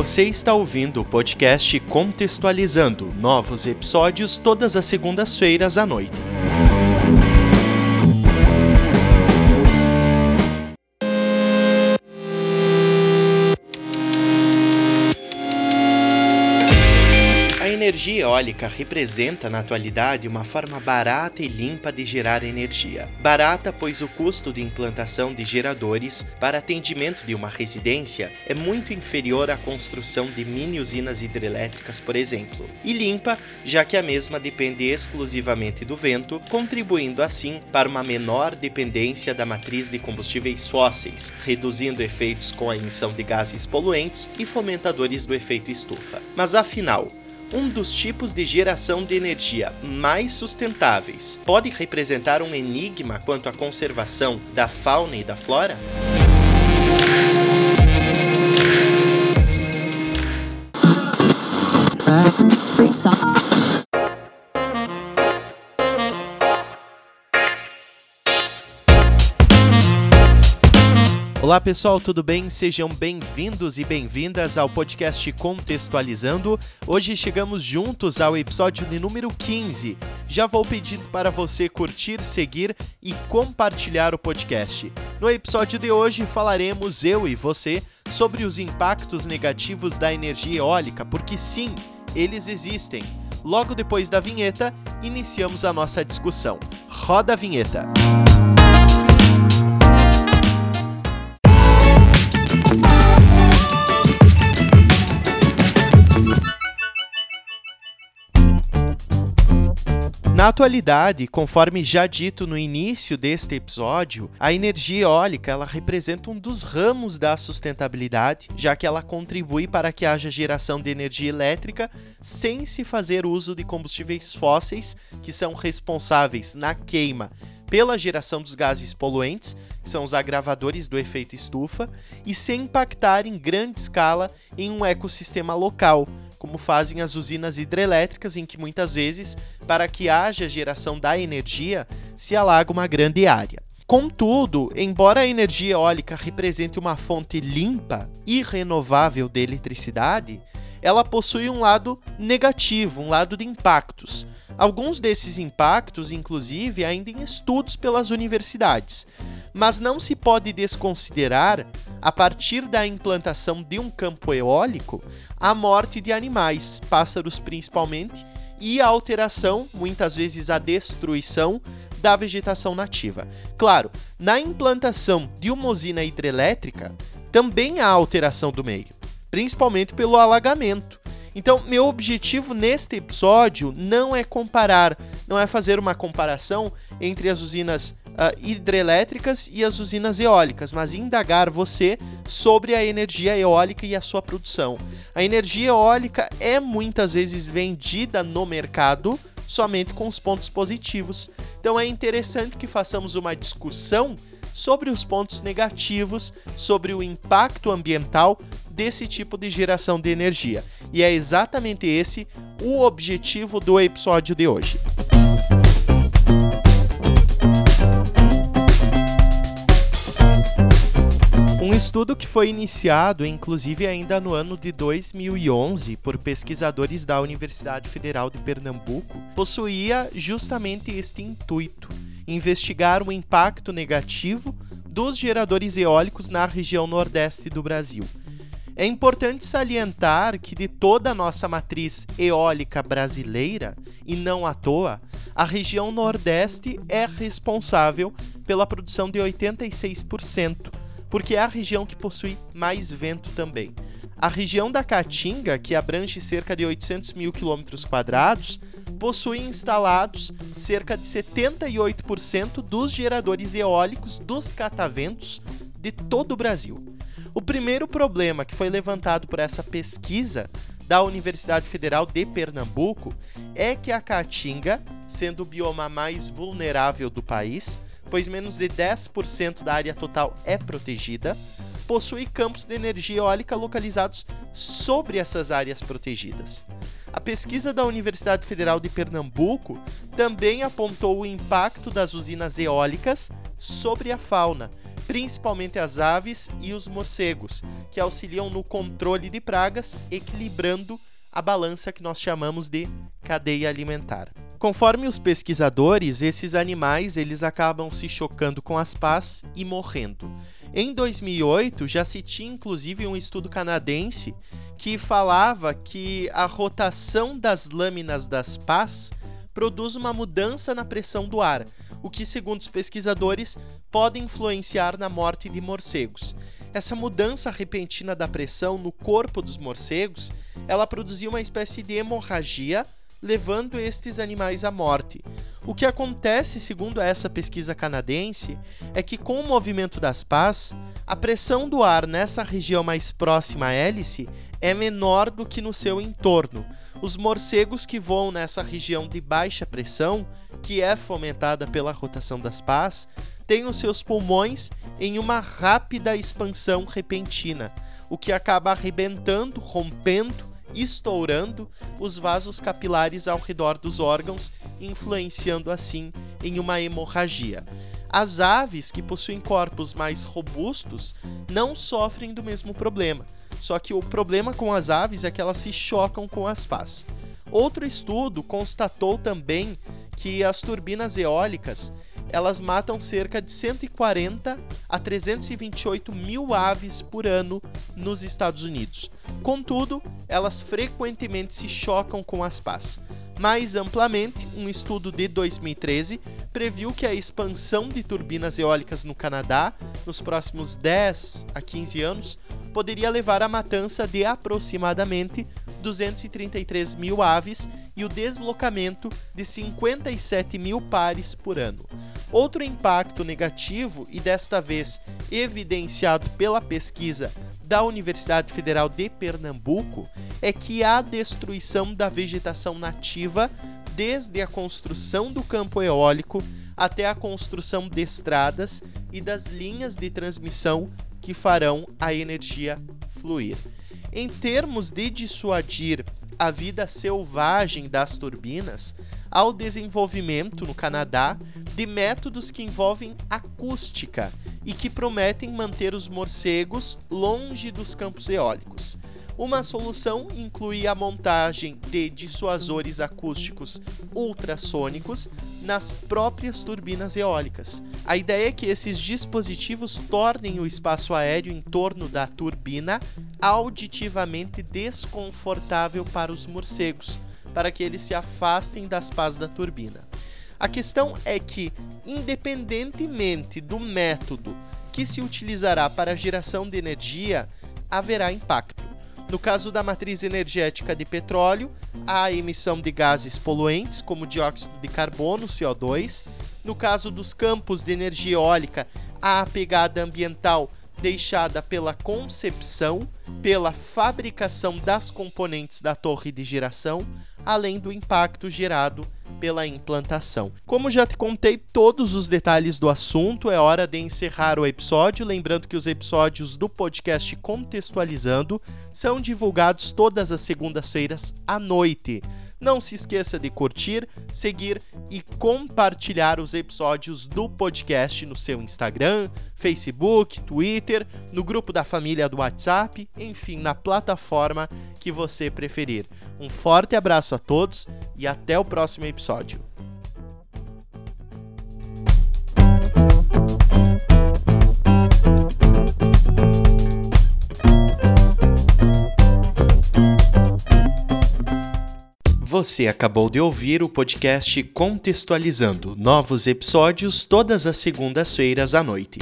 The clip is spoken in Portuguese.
Você está ouvindo o podcast Contextualizando novos episódios todas as segundas-feiras à noite. Energia eólica representa na atualidade uma forma barata e limpa de gerar energia. Barata, pois o custo de implantação de geradores para atendimento de uma residência é muito inferior à construção de mini usinas hidrelétricas, por exemplo. E limpa, já que a mesma depende exclusivamente do vento, contribuindo assim para uma menor dependência da matriz de combustíveis fósseis, reduzindo efeitos com a emissão de gases poluentes e fomentadores do efeito estufa. Mas afinal, um dos tipos de geração de energia mais sustentáveis, pode representar um enigma quanto à conservação da fauna e da flora? Free Olá pessoal, tudo bem? Sejam bem-vindos e bem-vindas ao podcast Contextualizando. Hoje chegamos juntos ao episódio de número 15. Já vou pedindo para você curtir, seguir e compartilhar o podcast. No episódio de hoje falaremos eu e você sobre os impactos negativos da energia eólica, porque sim, eles existem. Logo depois da vinheta, iniciamos a nossa discussão. Roda a vinheta. Música Na atualidade, conforme já dito no início deste episódio, a energia eólica ela representa um dos ramos da sustentabilidade, já que ela contribui para que haja geração de energia elétrica sem se fazer uso de combustíveis fósseis que são responsáveis na queima pela geração dos gases poluentes, que são os agravadores do efeito estufa, e sem impactar em grande escala em um ecossistema local, como fazem as usinas hidrelétricas, em que muitas vezes, para que haja geração da energia, se alaga uma grande área. Contudo, embora a energia eólica represente uma fonte limpa e renovável de eletricidade, ela possui um lado negativo, um lado de impactos. Alguns desses impactos, inclusive, ainda em estudos pelas universidades. Mas não se pode desconsiderar, a partir da implantação de um campo eólico, a morte de animais, pássaros principalmente, e a alteração, muitas vezes a destruição, da vegetação nativa. Claro, na implantação de uma usina hidrelétrica, também há alteração do meio, principalmente pelo alagamento. Então, meu objetivo neste episódio não é comparar, não é fazer uma comparação entre as usinas uh, hidrelétricas e as usinas eólicas, mas indagar você sobre a energia eólica e a sua produção. A energia eólica é muitas vezes vendida no mercado somente com os pontos positivos. Então é interessante que façamos uma discussão sobre os pontos negativos, sobre o impacto ambiental desse tipo de geração de energia. E é exatamente esse o objetivo do episódio de hoje. Estudo que foi iniciado, inclusive ainda no ano de 2011, por pesquisadores da Universidade Federal de Pernambuco, possuía justamente este intuito: investigar o impacto negativo dos geradores eólicos na região nordeste do Brasil. É importante salientar que de toda a nossa matriz eólica brasileira, e não à toa, a região nordeste é responsável pela produção de 86% porque é a região que possui mais vento também. A região da Caatinga, que abrange cerca de 800 mil quilômetros quadrados, possui instalados cerca de 78% dos geradores eólicos dos cataventos de todo o Brasil. O primeiro problema que foi levantado por essa pesquisa da Universidade Federal de Pernambuco é que a Caatinga, sendo o bioma mais vulnerável do país, pois menos de 10% da área total é protegida, possui campos de energia eólica localizados sobre essas áreas protegidas. A pesquisa da Universidade Federal de Pernambuco também apontou o impacto das usinas eólicas sobre a fauna, principalmente as aves e os morcegos, que auxiliam no controle de pragas, equilibrando a balança que nós chamamos de cadeia alimentar. Conforme os pesquisadores, esses animais eles acabam se chocando com as pás e morrendo. Em 2008, já se tinha inclusive um estudo canadense que falava que a rotação das lâminas das pás produz uma mudança na pressão do ar, o que, segundo os pesquisadores, pode influenciar na morte de morcegos. Essa mudança repentina da pressão no corpo dos morcegos, ela produziu uma espécie de hemorragia, levando estes animais à morte. O que acontece, segundo essa pesquisa canadense, é que com o movimento das pás, a pressão do ar nessa região mais próxima à hélice é menor do que no seu entorno. Os morcegos que voam nessa região de baixa pressão, que é fomentada pela rotação das pás, têm os seus pulmões em uma rápida expansão repentina, o que acaba arrebentando, rompendo, estourando os vasos capilares ao redor dos órgãos, influenciando assim em uma hemorragia. As aves que possuem corpos mais robustos não sofrem do mesmo problema só que o problema com as aves é que elas se chocam com as pás. Outro estudo constatou também que as turbinas eólicas elas matam cerca de 140 a 328 mil aves por ano nos Estados Unidos. Contudo, elas frequentemente se chocam com as pás. Mais amplamente, um estudo de 2013 previu que a expansão de turbinas eólicas no Canadá nos próximos 10 a 15 anos poderia levar à matança de aproximadamente 233 mil aves e o deslocamento de 57 mil pares por ano. Outro impacto negativo, e desta vez evidenciado pela pesquisa da Universidade Federal de Pernambuco, é que a destruição da vegetação nativa desde a construção do campo eólico até a construção de estradas e das linhas de transmissão que farão a energia fluir. Em termos de dissuadir a vida selvagem das turbinas, há o desenvolvimento no Canadá de métodos que envolvem acústica e que prometem manter os morcegos longe dos campos eólicos. Uma solução inclui a montagem de dissuasores acústicos ultrassônicos nas próprias turbinas eólicas. A ideia é que esses dispositivos tornem o espaço aéreo em torno da turbina auditivamente desconfortável para os morcegos, para que eles se afastem das pás da turbina. A questão é que, independentemente do método que se utilizará para a geração de energia, haverá impacto. No caso da matriz energética de petróleo, há a emissão de gases poluentes, como dióxido de carbono, CO2. No caso dos campos de energia eólica, há a pegada ambiental deixada pela concepção, pela fabricação das componentes da torre de geração, além do impacto gerado pela implantação. Como já te contei todos os detalhes do assunto, é hora de encerrar o episódio. Lembrando que os episódios do podcast Contextualizando são divulgados todas as segundas-feiras à noite. Não se esqueça de curtir, seguir e compartilhar os episódios do podcast no seu Instagram, Facebook, Twitter, no grupo da família do WhatsApp, enfim, na plataforma que você preferir. Um forte abraço a todos e até o próximo episódio. Você acabou de ouvir o podcast Contextualizando novos episódios todas as segundas-feiras à noite.